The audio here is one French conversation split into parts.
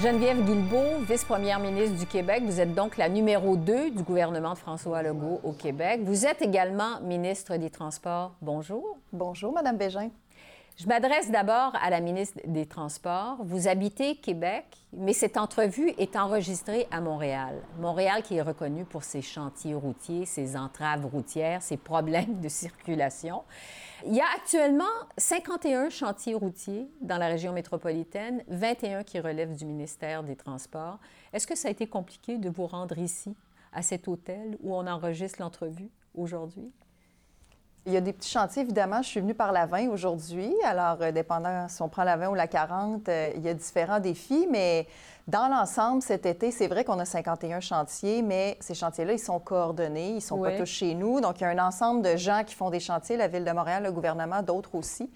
Geneviève Guilbeault, vice-première ministre du Québec. Vous êtes donc la numéro 2 du gouvernement de François Legault au Québec. Vous êtes également ministre des Transports. Bonjour. Bonjour, Madame Bégin. Je m'adresse d'abord à la ministre des Transports. Vous habitez Québec, mais cette entrevue est enregistrée à Montréal. Montréal qui est reconnu pour ses chantiers routiers, ses entraves routières, ses problèmes de circulation. Il y a actuellement 51 chantiers routiers dans la région métropolitaine, 21 qui relèvent du ministère des Transports. Est-ce que ça a été compliqué de vous rendre ici, à cet hôtel où on enregistre l'entrevue aujourd'hui? Il y a des petits chantiers, évidemment. Je suis venue par la 20 aujourd'hui. Alors, euh, dépendant si on prend la 20 ou la 40, euh, il y a différents défis. Mais dans l'ensemble, cet été, c'est vrai qu'on a 51 chantiers, mais ces chantiers-là, ils sont coordonnés. Ils ne sont pas tous chez nous. Donc, il y a un ensemble de gens qui font des chantiers, la Ville de Montréal, le gouvernement, d'autres aussi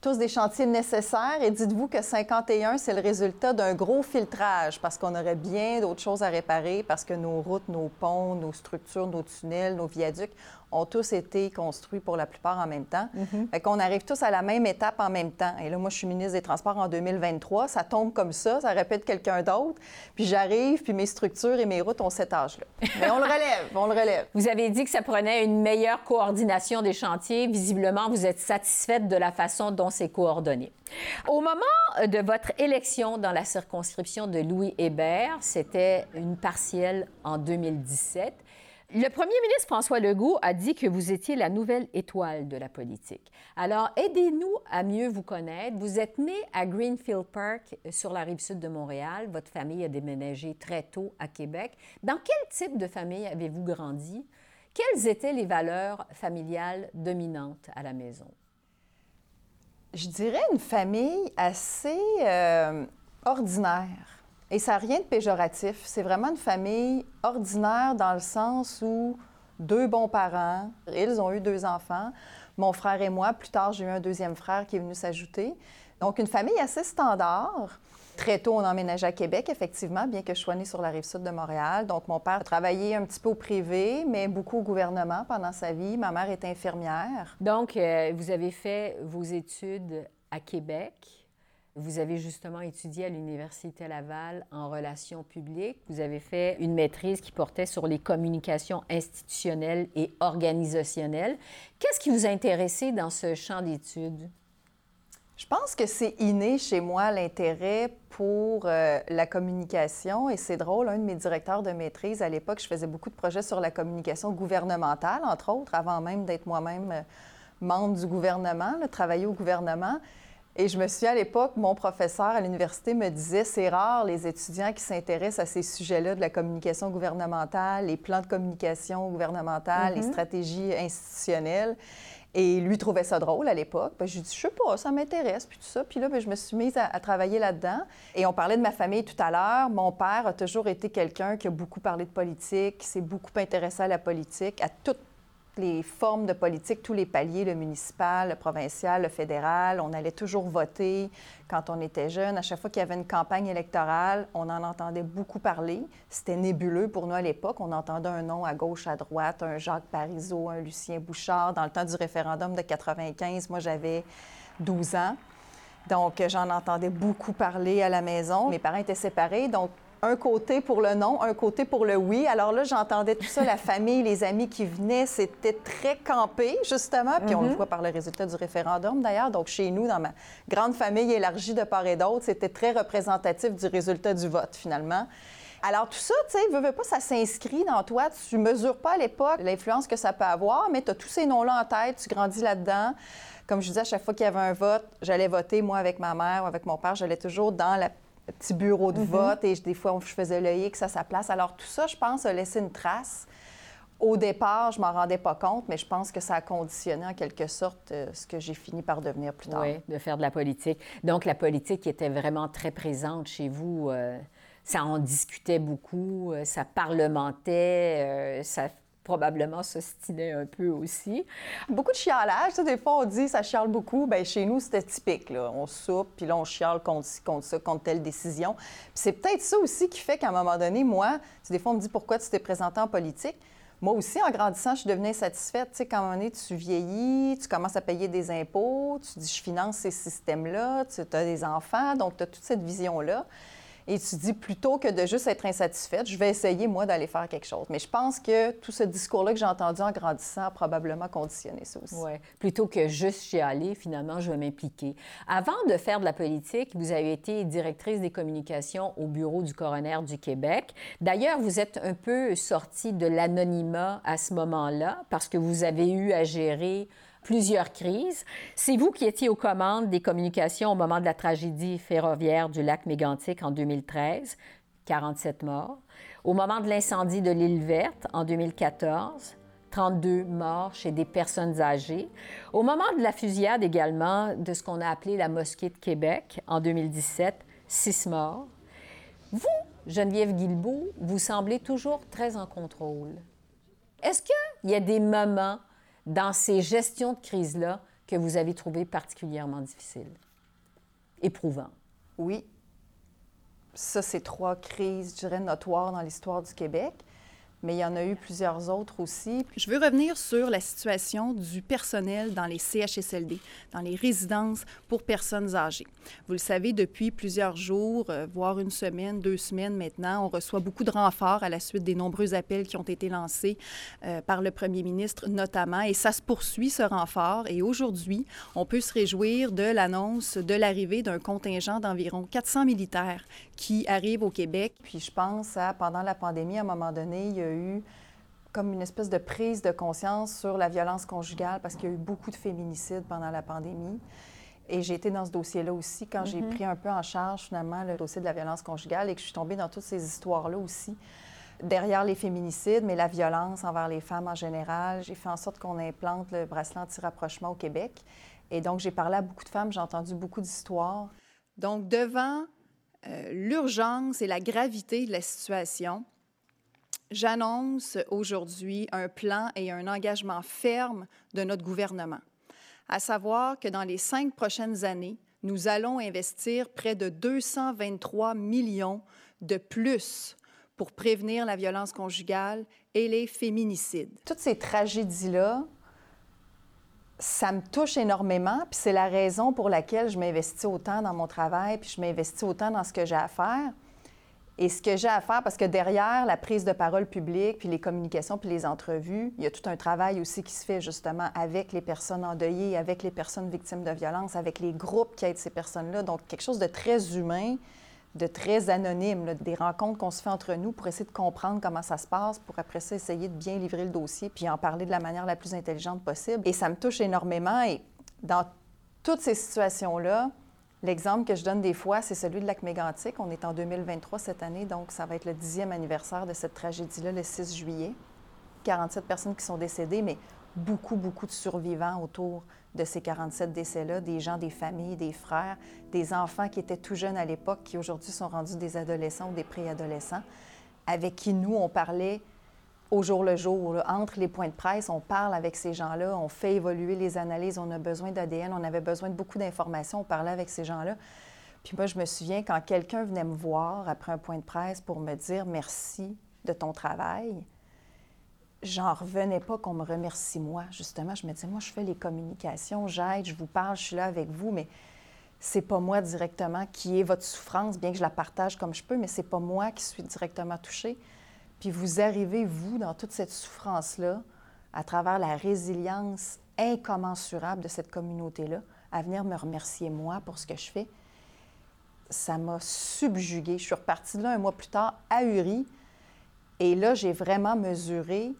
tous des chantiers nécessaires et dites-vous que 51, c'est le résultat d'un gros filtrage parce qu'on aurait bien d'autres choses à réparer parce que nos routes, nos ponts, nos structures, nos tunnels, nos viaducs ont tous été construits pour la plupart en même temps. Mm Fait qu'on arrive tous à la même étape en même temps. Et là, moi, je suis ministre des Transports en 2023. Ça tombe comme ça, ça répète quelqu'un d'autre. Puis j'arrive, puis mes structures et mes routes ont cet âge-là. Mais on le relève, on le relève. Vous avez dit que ça prenait une meilleure coordination des chantiers. Visiblement, vous êtes satisfaite de la façon dont c'est coordonné. Au moment de votre élection dans la circonscription de Louis Hébert, c'était une partielle en 2017. Le premier ministre François Legault a dit que vous étiez la nouvelle étoile de la politique. Alors, aidez-nous à mieux vous connaître. Vous êtes né à Greenfield Park, sur la rive sud de Montréal. Votre famille a déménagé très tôt à Québec. Dans quel type de famille avez-vous grandi? Quelles étaient les valeurs familiales dominantes à la maison? Je dirais une famille assez euh, ordinaire. Et ça n'a rien de péjoratif. C'est vraiment une famille ordinaire dans le sens où deux bons parents, ils ont eu deux enfants, mon frère et moi. Plus tard, j'ai eu un deuxième frère qui est venu s'ajouter. Donc, une famille assez standard. Très tôt, on emménageait à Québec, effectivement, bien que je sois née sur la rive sud de Montréal. Donc, mon père a travaillé un petit peu au privé, mais beaucoup au gouvernement pendant sa vie. Ma mère est infirmière. Donc, euh, vous avez fait vos études à Québec. Vous avez justement étudié à l'Université Laval en relations publiques. Vous avez fait une maîtrise qui portait sur les communications institutionnelles et organisationnelles. Qu'est-ce qui vous a intéressé dans ce champ d'études? Je pense que c'est inné chez moi l'intérêt pour euh, la communication et c'est drôle, un de mes directeurs de maîtrise à l'époque, je faisais beaucoup de projets sur la communication gouvernementale, entre autres, avant même d'être moi-même euh, membre du gouvernement, travailler au gouvernement. Et je me suis à l'époque, mon professeur à l'université me disait c'est rare les étudiants qui s'intéressent à ces sujets-là de la communication gouvernementale, les plans de communication gouvernementale, les mm-hmm. stratégies institutionnelles. Et lui trouvait ça drôle à l'époque. Ben, j'ai dit, je sais pas, ça m'intéresse, puis tout ça. Puis là, ben, je me suis mise à, à travailler là-dedans. Et on parlait de ma famille tout à l'heure. Mon père a toujours été quelqu'un qui a beaucoup parlé de politique, qui s'est beaucoup intéressé à la politique, à toute les formes de politique, tous les paliers, le municipal, le provincial, le fédéral. On allait toujours voter quand on était jeune. À chaque fois qu'il y avait une campagne électorale, on en entendait beaucoup parler. C'était nébuleux pour nous à l'époque. On entendait un nom à gauche, à droite, un Jacques Parizeau, un Lucien Bouchard. Dans le temps du référendum de 95, moi, j'avais 12 ans. Donc, j'en entendais beaucoup parler à la maison. Mes parents étaient séparés, donc un côté pour le non, un côté pour le oui. Alors là, j'entendais tout ça, la famille, les amis qui venaient, c'était très campé, justement. Puis on le mhm. voit par le résultat du référendum, d'ailleurs. Donc, chez nous, dans ma grande famille élargie de part et d'autre, c'était très représentatif du résultat du vote, finalement. Alors, tout ça, tu sais, veux, veux pas, ça s'inscrit dans toi. Tu mesures pas à l'époque l'influence que ça peut avoir, mais tu as tous ces noms-là en tête, tu grandis là-dedans. Comme je disais, à chaque fois qu'il y avait un vote, j'allais voter, moi, avec ma mère ou avec mon père, j'allais toujours dans la petit bureau de mhm. vote et des fois, je faisais le X à sa place. Alors, tout ça, je pense, a laissé une trace. Au départ, je m'en rendais pas compte, mais je pense que ça a conditionné en quelque sorte euh, ce que j'ai fini par devenir plus tard. Oui, de faire de la politique. Donc, la politique était vraiment très présente chez vous. Euh, ça en discutait beaucoup, euh, ça parlementait, ça probablement s'ostiner un peu aussi. Beaucoup de chialage. des fois, on dit ça chiale beaucoup. Bien, chez nous, c'était typique. Là. On soupe, puis là, on chiale contre, contre ça, contre telle décision. Puis c'est peut-être ça aussi qui fait qu'à un moment donné, moi, des fois, on me dit pourquoi tu t'es présenté en politique. Moi aussi, en grandissant, je suis devenue insatisfaite. Tu sais, quand moment donné, tu vieillis, tu commences à payer des impôts, tu dis, je finance ces systèmes-là, tu as des enfants, donc tu as toute cette vision-là. Et tu dis, plutôt que de juste être insatisfaite, je vais essayer, moi, d'aller faire quelque chose. Mais je pense que tout ce discours-là que j'ai entendu en grandissant a probablement conditionné ça aussi. Oui, plutôt que juste y aller, finalement, je vais m'impliquer. Avant de faire de la politique, vous avez été directrice des communications au bureau du coroner du Québec. D'ailleurs, vous êtes un peu sortie de l'anonymat à ce moment-là parce que vous avez eu à gérer plusieurs crises. C'est vous qui étiez aux commandes des communications au moment de la tragédie ferroviaire du lac Mégantic en 2013, 47 morts. Au moment de l'incendie de l'île Verte en 2014, 32 morts chez des personnes âgées. Au moment de la fusillade également de ce qu'on a appelé la mosquée de Québec en 2017, 6 morts. Vous, Geneviève Guilbeault, vous semblez toujours très en contrôle. Est-ce qu'il y a des moments dans ces gestions de crise-là que vous avez trouvées particulièrement difficiles, éprouvantes? Oui. Ça, c'est trois crises, je dirais, notoires dans l'histoire du Québec mais il y en a eu plusieurs autres aussi. Je veux revenir sur la situation du personnel dans les CHSLD, dans les résidences pour personnes âgées. Vous le savez, depuis plusieurs jours, euh, voire une semaine, deux semaines maintenant, on reçoit beaucoup de renforts à la suite des nombreux appels qui ont été lancés euh, par le premier ministre notamment, et ça se poursuit, ce renfort. Et aujourd'hui, on peut se réjouir de l'annonce de l'arrivée d'un contingent d'environ 400 militaires qui arrivent au Québec. Puis je pense à, pendant la pandémie, à un moment donné, il y a eu comme une espèce de prise de conscience sur la violence conjugale parce qu'il y a eu beaucoup de féminicides pendant la pandémie. Et j'ai été dans ce dossier-là aussi quand j'ai mhm. pris un peu en charge finalement le dossier de la violence conjugale et que je suis tombée dans toutes ces histoires-là aussi. Derrière les féminicides, mais la violence envers les femmes en général. J'ai fait en sorte qu'on implante le bracelet anti-rapprochement au Québec. Et donc, j'ai parlé à beaucoup de femmes, j'ai entendu beaucoup d'histoires. Donc, devant euh, l'urgence et la gravité de la situation, J'annonce aujourd'hui un plan et un engagement ferme de notre gouvernement, à savoir que dans les cinq prochaines années, nous allons investir près de 223 millions de plus pour prévenir la violence conjugale et les féminicides. Toutes ces tragédies-là, ça me touche énormément, puis c'est la raison pour laquelle je m'investis autant dans mon travail, puis je m'investis autant dans ce que j'ai à faire. Et ce que j'ai à faire, parce que derrière la prise de parole publique, puis les communications, puis les entrevues, il y a tout un travail aussi qui se fait justement avec les personnes endeuillées, avec les personnes victimes de violences, avec les groupes qui aident ces personnes-là. Donc, quelque chose de très humain, de très anonyme, des rencontres qu'on se fait entre nous pour essayer de comprendre comment ça se passe, pour après ça essayer de bien livrer le dossier, puis en parler de la manière la plus intelligente possible. Et ça me touche énormément. Et dans toutes ces situations-là, L'exemple que je donne des fois, c'est celui de lac Mégantic. On est en 2023 cette année, donc ça va être le dixième anniversaire de cette tragédie-là, le 6 juillet. 47 personnes qui sont décédées, mais beaucoup, beaucoup de survivants autour de ces 47 décès-là, des gens, des familles, des frères, des enfants qui étaient tout jeunes à l'époque, qui aujourd'hui sont rendus des adolescents ou des préadolescents, avec qui nous, on parlait au jour le jour. Entre les points de presse, on parle avec ces gens-là, on fait évoluer les analyses, on a besoin d'ADN, on avait besoin de beaucoup d'informations, on parlait avec ces gens-là. Puis moi, je me souviens quand quelqu'un venait me voir après un point de presse pour me dire merci de ton travail, j'en revenais pas qu'on me remercie moi. Justement, je me disais, moi, je fais les communications, j'aide, je vous parle, je suis là avec vous, mais c'est pas moi directement qui est votre souffrance, bien que je la partage comme je peux, mais c'est pas moi qui suis directement touchée. Puis vous arrivez, vous, dans toute cette souffrance-là, à travers la résilience incommensurable de cette communauté-là, à venir me remercier moi pour ce que je fais. Ça m'a subjuguée. Je suis repartie de là un mois plus tard, ahurie. Et là, j'ai vraiment mesuré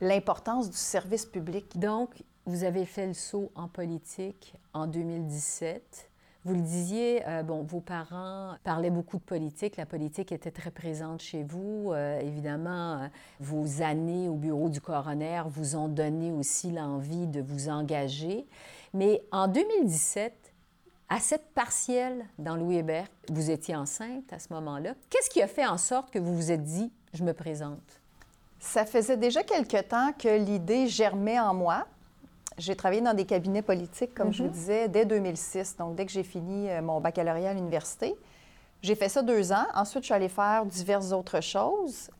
l'importance du service public. Donc, vous avez fait le saut en politique en 2017. Vous le disiez, euh, bon, vos parents parlaient beaucoup de politique. La politique était très présente chez vous. Euh, évidemment, euh, vos années au bureau du coroner vous ont donné aussi l'envie de vous engager. Mais en 2017, à cette partielle dans Louis Hébert, vous étiez enceinte à ce moment-là. Qu'est-ce qui a fait en sorte que vous vous êtes dit, je me présente? Ça faisait déjà quelque temps que l'idée germait en moi. J'ai travaillé dans des cabinets politiques, comme je vous mhm. disais, dès 2006, donc dès que j'ai fini euh, mon baccalauréat à l'université. J'ai fait ça deux ans. Ensuite, je suis allée faire diverses autres choses.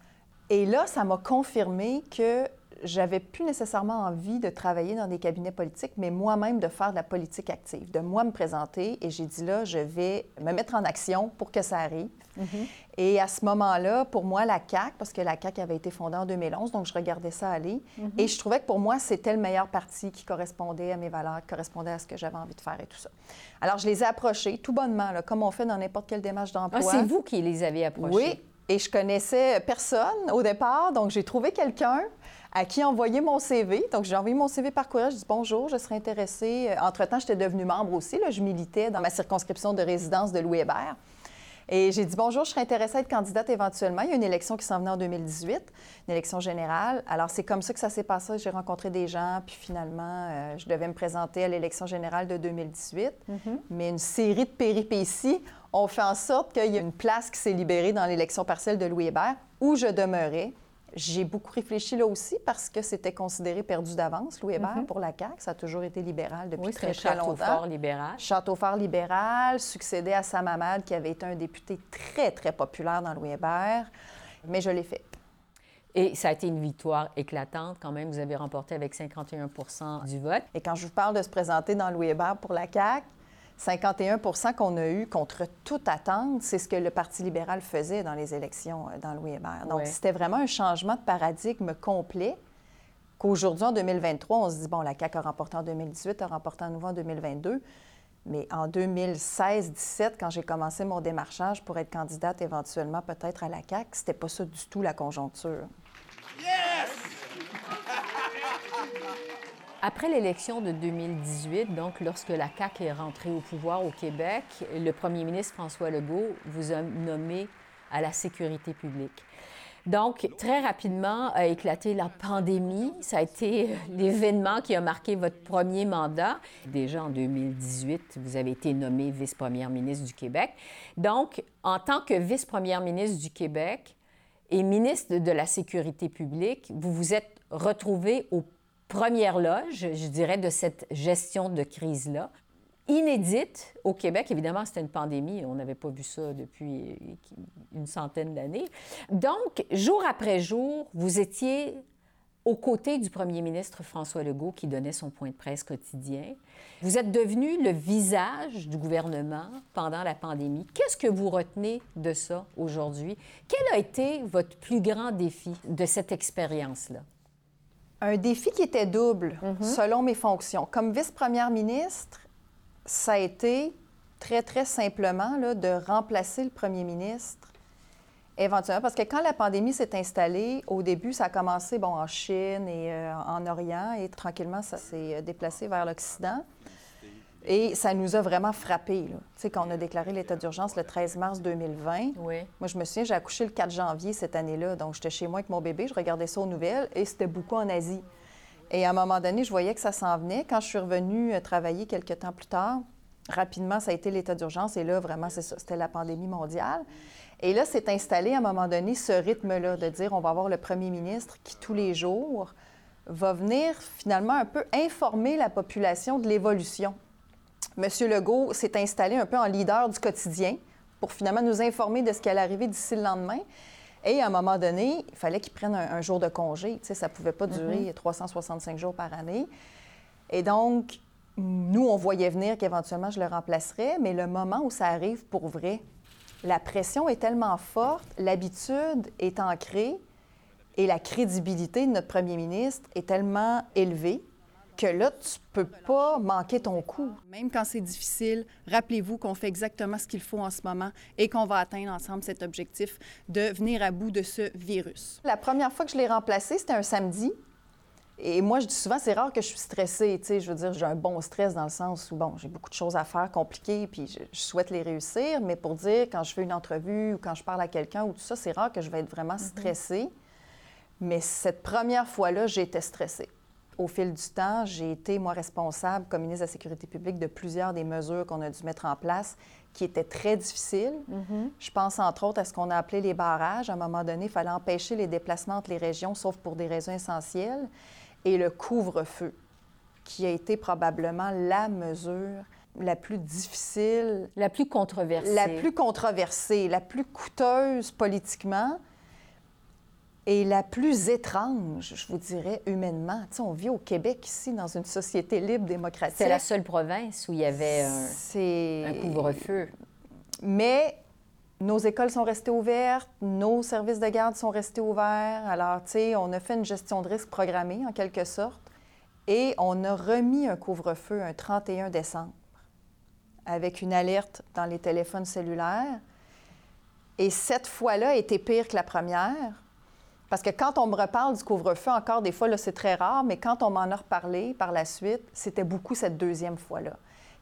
Et là, ça m'a confirmé que j'avais plus nécessairement envie de travailler dans des cabinets politiques, mais moi-même de faire de la politique active, de moi me présenter. Et j'ai dit là, je vais me mettre en action pour que ça arrive. Mm-hmm. Et à ce moment-là, pour moi, la CAC, parce que la CAC avait été fondée en 2011, donc je regardais ça aller. Mm-hmm. Et je trouvais que pour moi, c'était le meilleur parti qui correspondait à mes valeurs, qui correspondait à ce que j'avais envie de faire et tout ça. Alors, je les ai approchés tout bonnement, là, comme on fait dans n'importe quelle démarche d'emploi. Ah, c'est vous qui les avez approchés? Oui. Et je connaissais personne au départ, donc j'ai trouvé quelqu'un à qui envoyer mon CV. Donc, j'ai envoyé mon CV par courriel. Je dis bonjour, je serais intéressée. Entre-temps, j'étais devenue membre aussi. Là. Je militais dans ma circonscription de résidence de Louis Hébert. Et j'ai dit bonjour, je serais intéressée à être candidate éventuellement. Il y a une élection qui s'en venait en 2018, une élection générale. Alors, c'est comme ça que ça s'est passé. J'ai rencontré des gens, puis finalement, euh, je devais me présenter à l'élection générale de 2018. Mm-hmm. Mais une série de péripéties ont fait en sorte qu'il y a une place qui s'est libérée dans l'élection partielle de Louis Hébert où je demeurais. J'ai beaucoup réfléchi là aussi parce que c'était considéré perdu d'avance, Louis Hébert, mhm. pour la CAQ. Ça a toujours été libéral depuis très, très longtemps. Château-Fort libéral. Château-Fort libéral, succédé à Sam Hamad, qui avait été un député très, très populaire dans Louis Hébert. Mais je l'ai fait. Et ça a été une victoire éclatante quand même. Vous avez remporté avec 51% du vote. Et quand je vous parle de se présenter dans Louis Hébert pour la CAQ, 51 qu'on a eu contre toute attente, c'est ce que le Parti libéral faisait dans les élections euh, dans Louis Hébert. Donc, c'était vraiment un changement de paradigme complet qu'aujourd'hui, en 2023, on se dit, bon, la CAQ a remporté en 2018, a remporté à nouveau en 2022. Mais en 2016-17, quand j'ai commencé mon démarchage pour être candidate éventuellement peut-être à la CAQ, c'était pas ça du tout la conjoncture. Yes! Après l'élection de 2018, donc lorsque la CAQ est rentrée au pouvoir au Québec, le premier ministre François Legault vous a nommé à la sécurité publique. Donc, très rapidement a éclaté la pandémie. Ça a été l'événement qui a marqué votre premier mandat. Déjà en 2018, vous avez été nommé vice-première ministre du Québec. Donc, en tant que vice-première ministre du Québec et ministre de la Sécurité publique, vous vous êtes retrouvé au première loge, je dirais, de cette gestion de crise-là. Inédite au Québec, évidemment, c'était une pandémie, on n'avait pas vu ça depuis une centaine d'années. Donc, jour après jour, vous étiez aux côtés du premier ministre François Legault qui donnait son point de presse quotidien. Vous êtes devenu le visage du gouvernement pendant la pandémie. Qu'est-ce que vous retenez de ça aujourd'hui? Quel a été votre plus grand défi de cette expérience-là? Un défi qui était double mhm. selon mes fonctions. Comme vice-première ministre, ça a été très, très simplement là, de remplacer le premier ministre éventuellement. Parce que quand la pandémie s'est installée, au début, ça a commencé bon, en Chine et euh, en Orient et tranquillement, ça s'est déplacé vers l'Occident. Et ça nous a vraiment frappé. Tu sais, quand on a déclaré l'état d'urgence le 13 mars 2020, oui. moi, je me souviens, j'ai accouché le 4 janvier cette année-là. Donc, j'étais chez moi avec mon bébé, je regardais ça aux nouvelles et c'était beaucoup en Asie. Et à un moment donné, je voyais que ça s'en venait. Quand je suis revenue euh, travailler quelques temps plus tard, rapidement, ça a été l'état d'urgence. Et là, vraiment, c'est ça, c'était la pandémie mondiale. Et là, s'est installé à un moment donné ce rythme-là de dire on va avoir le premier ministre qui, tous les jours, va venir finalement un peu informer la population de l'évolution M. Legault s'est installé un peu en leader du quotidien pour finalement nous informer de ce qui allait arriver d'ici le lendemain. Et à un moment donné, il fallait qu'il prenne un, jour de congé. Tu sais, ça ne pouvait pas durer 365 mm-hmm. jours par année. Et donc, nous, on voyait venir qu'éventuellement, je le remplacerais, mais le moment où ça arrive pour vrai, la pression est tellement forte, l'habitude est ancrée et la crédibilité de notre premier ministre est tellement élevée que là, tu peux pas manquer ton coup. Même quand c'est difficile, rappelez-vous qu'on fait exactement ce qu'il faut en ce moment et qu'on va atteindre ensemble cet objectif de venir à bout de ce virus. La première fois que je l'ai remplacé, c'était un samedi. Et moi, je dis souvent, c'est rare que je suis stressée. Tu sais, je veux dire, j'ai un bon stress dans le sens où, bon, j'ai beaucoup de choses à faire compliquées, puis je, souhaite les réussir. Mais pour dire, quand je fais une entrevue ou quand je parle à quelqu'un ou tout ça, c'est rare que je vais être vraiment mm-hmm. stressée. Mais cette première fois-là, j'étais stressée au fil du temps, j'ai été, moi, responsable comme ministre de la Sécurité publique de plusieurs des mesures qu'on a dû mettre en place qui étaient très difficiles. Mm-hmm. Je pense, entre autres, à ce qu'on a appelé les barrages. À un moment donné, il fallait empêcher les déplacements entre les régions, sauf pour des raisons essentielles. Et le couvre-feu, qui a été probablement la mesure la plus difficile. La plus controversée. La plus controversée, la plus coûteuse politiquement et la plus étrange, je vous dirais, humainement. Tu sais, on vit au Québec ici, dans une société libre, démocratique. C'est la seule province où il y avait un, un couvre-feu. Mais nos écoles sont restées ouvertes, nos services de garde sont restés ouverts. Alors, tu sais, on a fait une gestion de risque programmée, en quelque sorte. Et on a remis un couvre-feu un 31 décembre avec une alerte dans les téléphones cellulaires. Et cette fois-là était pire que la première parce que quand on me reparle du couvre-feu, encore des fois, c'est très rare, mais quand on m'en a reparlé par la suite, c'était beaucoup cette deuxième fois-là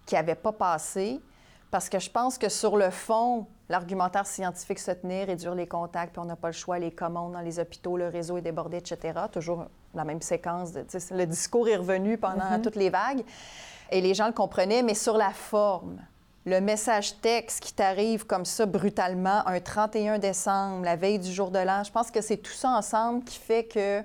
qui n'avait pas passé. Parce que je pense que sur le fond, l'argumentaire scientifique se tenait, réduire les contacts, puis on n'a pas le choix, les commandes dans les hôpitaux, le réseau est débordé, etc. Toujours la même séquence. De, le discours est revenu pendant mm-hmm. toutes les vagues. Et les gens le comprenaient, mais sur la forme, le message texte qui t'arrive comme ça brutalement un 31 décembre, la veille du jour de l'an, je pense que c'est tout ça ensemble qui fait que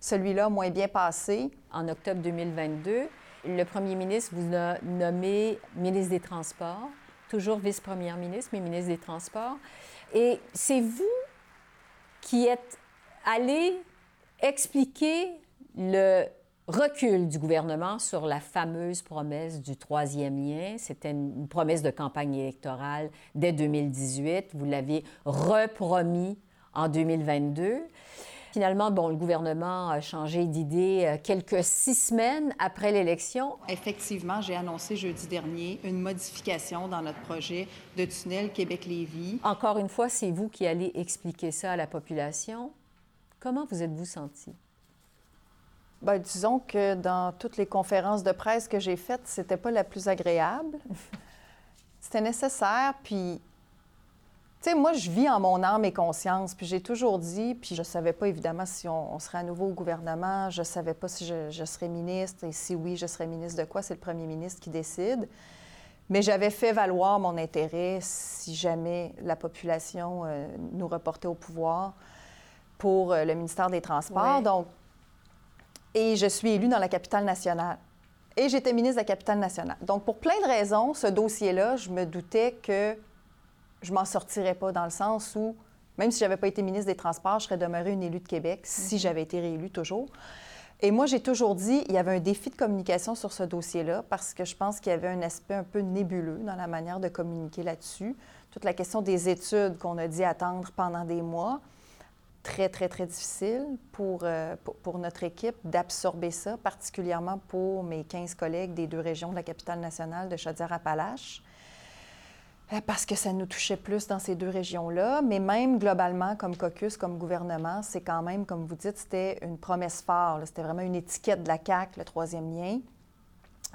celui-là moins bien passé. En octobre 2022, le premier ministre vous a nommé ministre des Transports, toujours vice-première ministre, mais ministre des Transports. Et c'est vous qui êtes allé expliquer le recul du gouvernement sur la fameuse promesse du troisième lien. C'était une promesse de campagne électorale dès 2018. Vous l'avez repromis en 2022. Finalement, bon, le gouvernement a changé d'idée euh, quelques six semaines après l'élection. Effectivement, j'ai annoncé jeudi dernier une modification dans notre projet de tunnel Québec-Lévis. Encore une fois, c'est vous qui allez expliquer ça à la population. Comment vous êtes-vous senti? Bien, disons que dans toutes les conférences de presse que j'ai faites, c'était pas la plus agréable. c'était nécessaire, puis... Tu sais, moi, je vis en mon âme et conscience, puis j'ai toujours dit, puis je savais pas évidemment si on, serait à nouveau au gouvernement, je savais pas si je, serais ministre, et si oui, je serais ministre de quoi, c'est le premier ministre qui décide. Mais j'avais fait valoir mon intérêt si jamais la population euh, nous reportait au pouvoir pour euh, le ministère des Transports. Donc, et je suis élue dans la capitale nationale. Et j'étais ministre de la capitale nationale. Donc, pour plein de raisons, ce dossier-là, je me doutais que je m'en sortirais pas dans le sens où, même si je n'avais pas été ministre des Transports, je serais demeurée une élue de Québec si mhm. j'avais été réélue toujours. Et moi, j'ai toujours dit, il y avait un défi de communication sur ce dossier-là parce que je pense qu'il y avait un aspect un peu nébuleux dans la manière de communiquer là-dessus. Toute la question des études qu'on a dit attendre pendant des mois très, très, très difficile euh, pour, pour, notre équipe d'absorber ça, particulièrement pour mes 15 collègues des deux régions de la capitale nationale de Chaudière-Appalaches, euh, parce que ça nous touchait plus dans ces deux régions-là. Mais même globalement, comme caucus, comme gouvernement, c'est quand même, comme vous dites, c'était une promesse phare. C'était vraiment une étiquette de la CAQ, le troisième lien.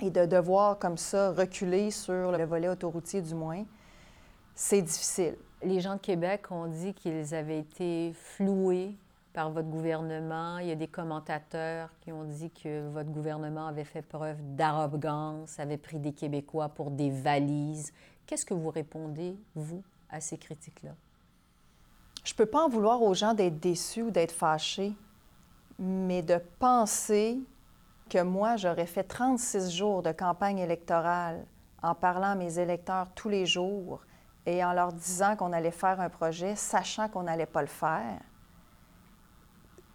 Et de devoir comme ça reculer sur le volet autoroutier du moins, c'est difficile. Les gens de Québec ont dit qu'ils avaient été floués par votre gouvernement. Il y a des commentateurs qui ont dit que votre gouvernement avait fait preuve d'arrogance, avait pris des Québécois pour des valises. Qu'est-ce que vous répondez, vous, à ces critiques-là? Je ne peux pas en vouloir aux gens d'être déçus ou d'être fâchés, mais de penser que moi, j'aurais fait 36 jours de campagne électorale en parlant à mes électeurs tous les jours et en leur disant qu'on allait faire un projet, sachant qu'on n'allait pas le faire,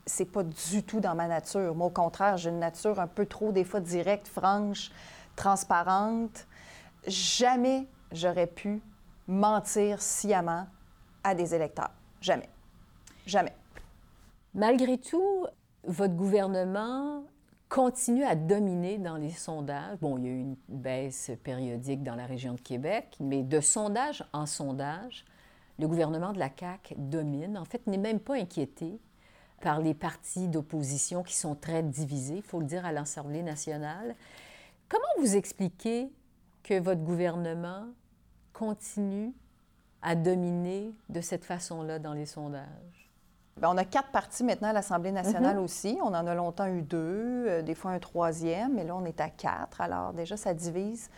c'est pas du tout dans ma nature. Moi, au contraire, j'ai une nature un peu trop, des fois, directe, franche, transparente. Jamais j'aurais pu mentir sciemment à des électeurs. Jamais. Jamais. Malgré tout, votre gouvernement continue à dominer dans les sondages. Bon, il y a eu une baisse périodique dans la région de Québec, mais de sondage en sondage, le gouvernement de la CAQ domine. En fait, n'est même pas inquiété par les partis d'opposition qui sont très divisés, il faut le dire, à l'Assemblée nationale. Comment vous expliquez que votre gouvernement continue à dominer de cette façon-là dans les sondages? Bien, on a quatre partis maintenant à l'Assemblée nationale mhm. aussi. On en a longtemps eu deux, euh, des fois un troisième, mais là, on est à quatre. Alors, déjà, ça divise.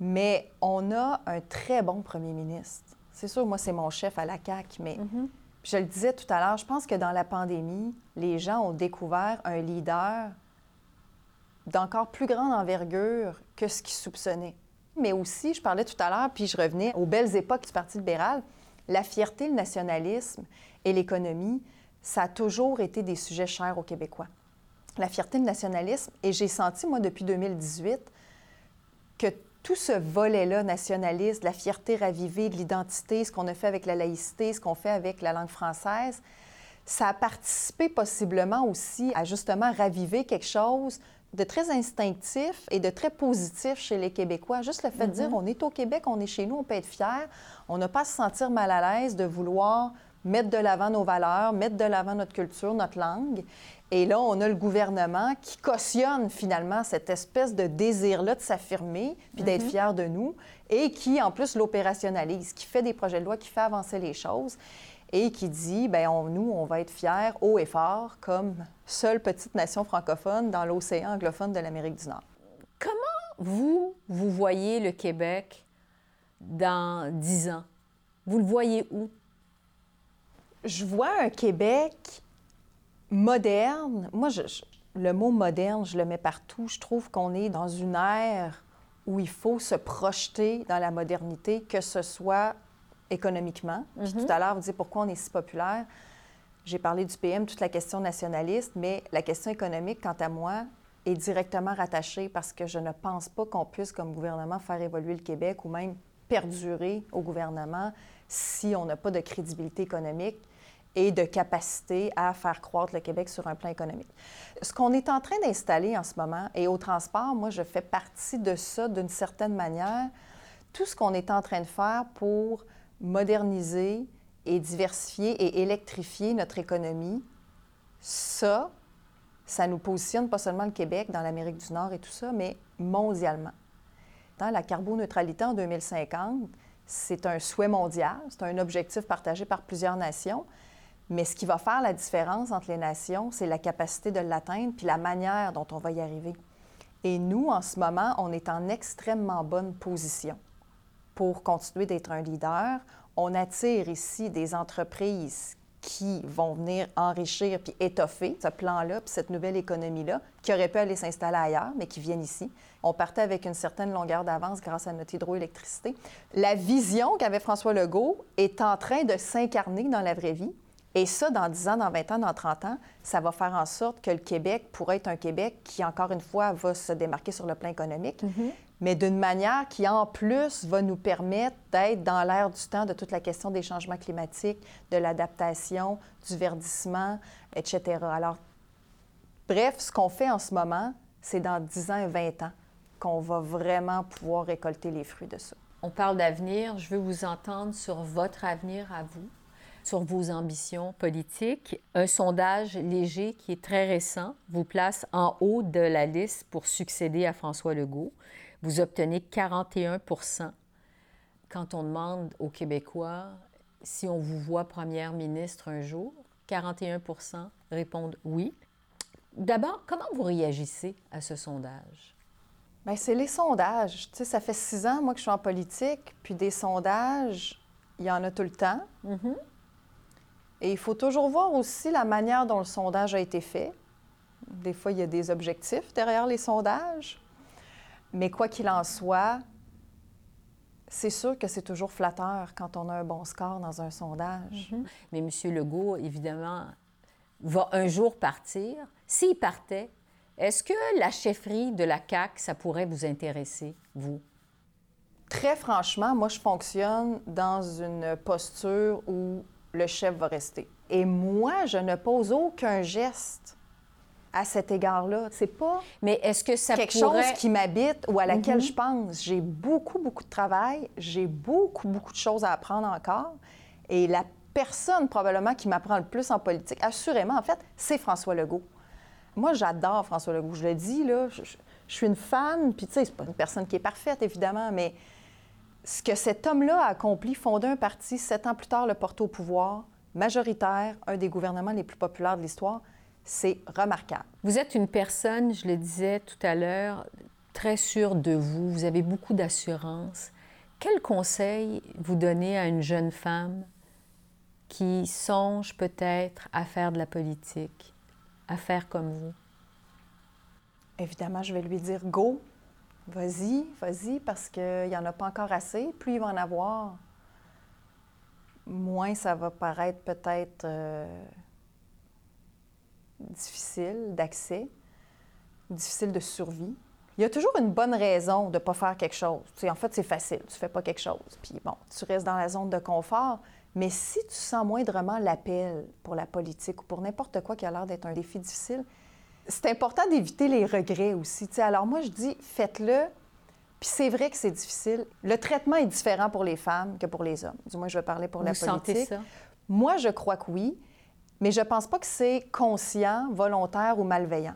Mais on a un très bon premier ministre. C'est sûr, moi, c'est mon chef à la CAQ, mais mhm. je le disais tout à l'heure, je pense que dans la pandémie, les gens ont découvert un leader d'encore plus grande envergure que ce qu'ils soupçonnaient. Mais aussi, je parlais tout à l'heure, puis je revenais aux belles époques du Parti libéral, la fierté, le nationalisme et l'économie, ça a toujours été des sujets chers aux Québécois. La fierté, le nationalisme, et j'ai senti, moi, depuis 2018, que tout ce volet-là nationaliste, la fierté ravivée de l'identité, ce qu'on a fait avec la laïcité, ce qu'on fait avec la langue française, ça a participé possiblement aussi à justement raviver quelque chose de très instinctif et de très positif chez les Québécois. Juste le fait de dire, mm-hmm. on est au Québec, on est chez nous, on peut être fier. On n'a pas à se sentir mal à l'aise de vouloir mettre de l'avant nos valeurs, mettre de l'avant notre culture, notre langue. Et là, on a le gouvernement qui cautionne finalement cette espèce de désir-là de s'affirmer puis d'être mm-hmm. fier de nous et qui, en plus, l'opérationnalise, qui fait des projets de loi, qui fait avancer les choses et qui dit, bien, nous, on va être fiers haut et fort comme seule petite nation francophone dans l'océan anglophone de l'Amérique du Nord. Comment vous, vous voyez le Québec dans dix ans? Vous le voyez où? Je vois un Québec moderne. Moi, le mot moderne, je le mets partout. Je trouve qu'on est dans une ère où il faut se projeter dans la modernité, que ce soit économiquement. Puis mm-hmm. tout à l'heure, vous disiez pourquoi on est si populaire. J'ai parlé du PM, toute la question nationaliste, mais la question économique, quant à moi, est directement rattachée parce que je ne pense pas qu'on puisse, comme gouvernement, faire évoluer le Québec ou même perdurer au gouvernement si on n'a pas de crédibilité économique et de capacité à faire croître le Québec sur un plan économique. Ce qu'on est en train d'installer en ce moment, et au transport, moi, je fais partie de ça d'une certaine manière, tout ce qu'on est en train de faire pour moderniser et diversifier et électrifier notre économie, ça, ça nous positionne pas seulement le Québec dans l'Amérique du Nord et tout ça, mais mondialement. La carboneutralité en 2050, c'est un souhait mondial, c'est un objectif partagé par plusieurs nations, mais ce qui va faire la différence entre les nations, c'est la capacité de l'atteindre puis la manière dont on va y arriver. Et nous, en ce moment, on est en extrêmement bonne position pour continuer d'être un leader. On attire ici des entreprises qui vont venir enrichir puis étoffer ce plan-là, puis cette nouvelle économie-là, qui aurait pu aller s'installer ailleurs, mais qui viennent ici. On partait avec une certaine longueur d'avance grâce à notre hydroélectricité. La vision qu'avait François Legault est en train de s'incarner dans la vraie vie. Et ça, dans 10 ans, dans 20 ans, dans 30 ans, ça va faire en sorte que le Québec pourrait être un Québec qui, encore une fois, va se démarquer sur le plan économique, mm-hmm. mais d'une manière qui, en plus, va nous permettre d'être dans l'air du temps de toute la question des changements climatiques, de l'adaptation, du verdissement, etc. Alors, bref, ce qu'on fait en ce moment, c'est dans 10 ans et 20 ans qu'on va vraiment pouvoir récolter les fruits de ça. On parle d'avenir. Je veux vous entendre sur votre avenir à vous sur vos ambitions politiques. Un sondage léger qui est très récent vous place en haut de la liste pour succéder à François Legault. Vous obtenez 41 Quand on demande aux Québécois si on vous voit première ministre un jour, 41% répondent oui. D'abord, comment vous réagissez à ce sondage? Bien, c'est les sondages. Tu sais, ça fait six ans, moi, que je suis en politique, puis des sondages, il y en a tout le temps. Mm-hmm. Et il faut toujours voir aussi la manière dont le sondage a été fait. Des fois, il y a des objectifs derrière les sondages. Mais quoi qu'il en soit, c'est sûr que c'est toujours flatteur quand on a un bon score dans un sondage. Mhm. Mais M. Legault, évidemment, va un jour partir. S'il partait, est-ce que la chefferie de la CAQ, ça pourrait vous intéresser, vous? Très franchement, moi, je fonctionne dans une posture où le chef va rester. Et moi, je ne pose aucun geste à cet égard-là. C'est pas Mais est-ce que ça quelque chose qui m'habite ou à laquelle mhm. je pense. J'ai beaucoup, beaucoup de travail, j'ai beaucoup, beaucoup de choses à apprendre encore. Et la personne probablement qui m'apprend le plus en politique, assurément, en fait, c'est François Legault. Moi, j'adore François Legault. Je le dis, là, je, je suis une fan, puis tu sais, c'est pas une personne qui est parfaite, évidemment, mais ce que cet homme-là a accompli, fonder un parti, sept ans plus tard, le porter au pouvoir, majoritaire, un des gouvernements les plus populaires de l'histoire, c'est remarquable. Vous êtes une personne, je le disais tout à l'heure, très sûre de vous, vous avez beaucoup d'assurance. Quel conseil vous donnez à une jeune femme qui songe peut-être à faire de la politique, à faire comme vous? Évidemment, je vais lui dire go, Vas-y, vas-y, parce qu'il n'y en a pas encore assez. Plus il va en avoir, moins ça va paraître peut-être euh, difficile d'accès, difficile de survie. Il y a toujours une bonne raison de ne pas faire quelque chose. En fait, c'est facile, tu ne fais pas quelque chose. Puis bon, tu restes dans la zone de confort. Mais si tu sens moindrement l'appel pour la politique ou pour n'importe quoi qui a l'air d'être un défi difficile, c'est important d'éviter les regrets aussi. Alors moi, je dis, faites-le. Puis c'est vrai que c'est difficile. Le traitement est différent pour les femmes que pour les hommes. Du moins, je vais parler pour Vous la sentez politique. ça? Moi, je crois que oui, mais je pense pas que c'est conscient, volontaire ou malveillant.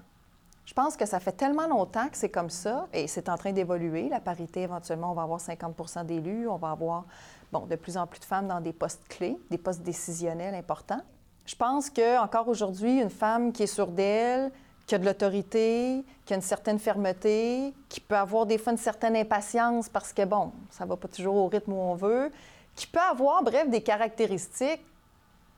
Je pense que ça fait tellement longtemps que c'est comme ça et c'est en train d'évoluer. La parité, éventuellement, on va avoir 50% d'élus, on va avoir bon, de plus en plus de femmes dans des postes clés, des postes décisionnels importants. Je pense que encore aujourd'hui, une femme qui est sûre d'elle, qui a de l'autorité, qui a une certaine fermeté, qui peut avoir des fois une certaine impatience parce que, bon, ça va pas toujours au rythme où on veut, qui peut avoir, bref, des caractéristiques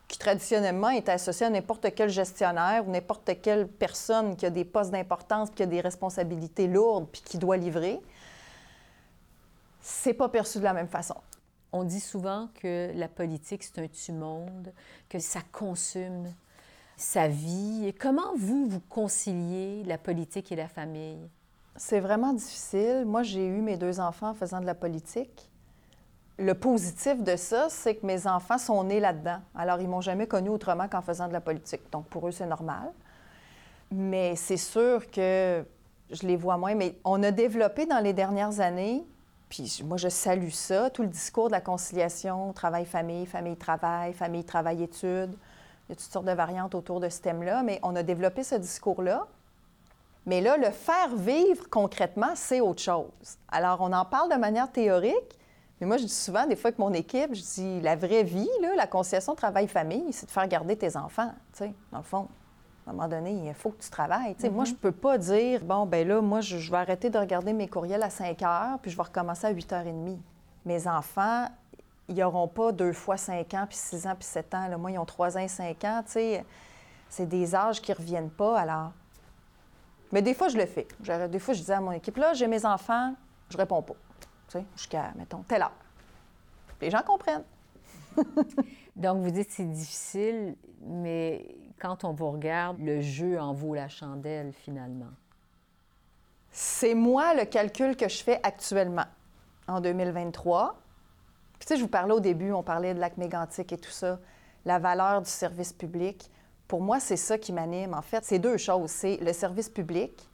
qui traditionnellement étaient associées à n'importe quel gestionnaire ou n'importe quelle personne qui a des postes d'importance, qui a des responsabilités lourdes, puis qui doit livrer, c'est pas perçu de la même façon. On dit souvent que la politique, c'est un tue-monde, que ça consume sa vie? Comment vous, vous conciliez la politique et la famille? C'est vraiment difficile. Moi, j'ai eu mes deux enfants en faisant de la politique. Le positif de ça, c'est que mes enfants sont nés là-dedans. Alors, ils m'ont jamais connu autrement qu'en faisant de la politique. Donc, pour eux, c'est normal. Mais c'est sûr que je les vois moins. Mais on a développé dans les dernières années, puis moi, je salue ça, tout le discours de la conciliation, travail-famille, famille-travail, famille-travail-études. Il y a toutes sortes de variantes autour de ce thème-là, mais on a développé ce discours-là. Mais là, le faire vivre concrètement, c'est autre chose. Alors, on en parle de manière théorique, mais moi, je dis souvent, des fois, avec mon équipe, je dis la vraie vie, là, la conciliation travail-famille, c'est de faire garder tes enfants, tu sais, dans le fond. À un moment donné, il faut que tu travailles. Moi, je peux pas dire, bon, ben là, moi, je, je vais arrêter de regarder mes courriels à 5 heures, puis je vais recommencer à 8 h 30. Mes enfants, ils n'auront pas deux fois 5 ans, puis 6 ans, puis 7 ans. Là. Moi, ils ont 3 ans et 5 ans, tu sais. C'est des âges qui ne reviennent pas, alors... Mais des fois, je le fais. Des fois, je disais à mon équipe, là, j'ai mes enfants, je réponds pas. Tu sais, jusqu'à, mettons, telle heure. Les gens comprennent. Donc, vous dites que c'est difficile, mais quand on vous regarde, le jeu en vaut la chandelle, finalement. C'est moi le calcul que je fais actuellement, en 2023. Tu sais, je vous parlais au début, on parlait de lac mégantique et tout ça, la valeur du service public. Pour moi, c'est ça qui m'anime. En fait, c'est deux choses. C'est le service public,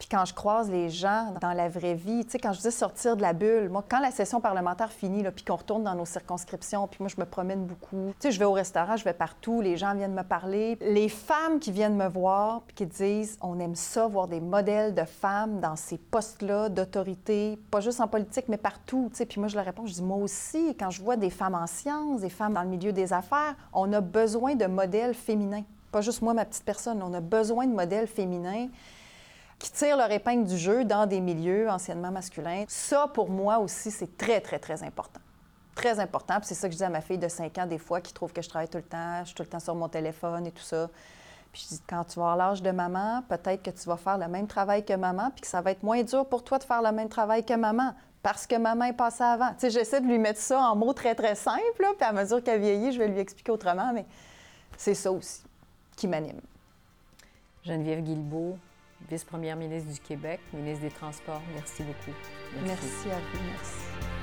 puis quand je croise les gens dans la vraie vie, tu sais, quand je dis sortir de la bulle, moi, quand la session parlementaire finit, là, puis qu'on retourne dans nos circonscriptions, puis moi, je me promène beaucoup. Tu sais, je vais au restaurant, je vais partout, les gens viennent me parler. Les femmes qui viennent me voir, puis qui disent, on aime ça, voir des modèles de femmes dans ces postes-là d'autorité, pas juste en politique, mais partout, tu sais. Puis moi, je leur réponds, je dis, moi aussi, quand je vois des femmes en sciences, des femmes dans le milieu des affaires, on a besoin de modèles féminins. Pas juste moi, ma petite personne, on a besoin de modèles féminins qui tirent leur épingle du jeu dans des milieux anciennement masculins. Ça, pour moi aussi, c'est très, très, très important. Très important. Puis c'est ça que je dis à ma fille de 5 ans, des fois, qui trouve que je travaille tout le temps, je suis tout le temps sur mon téléphone et tout ça. Puis je dis, quand tu vas avoir l'âge de maman, peut-être que tu vas faire le même travail que maman, puis que ça va être moins dur pour toi de faire le même travail que maman, parce que maman est passée avant. Tu sais, j'essaie de lui mettre ça en mots très, très simples, puis à mesure qu'elle vieillit, je vais lui expliquer autrement, mais c'est ça aussi qui m'anime. Geneviève Guilbeault, vice-première ministre du Québec, ministre des Transports, merci beaucoup. Merci à vous. Merci.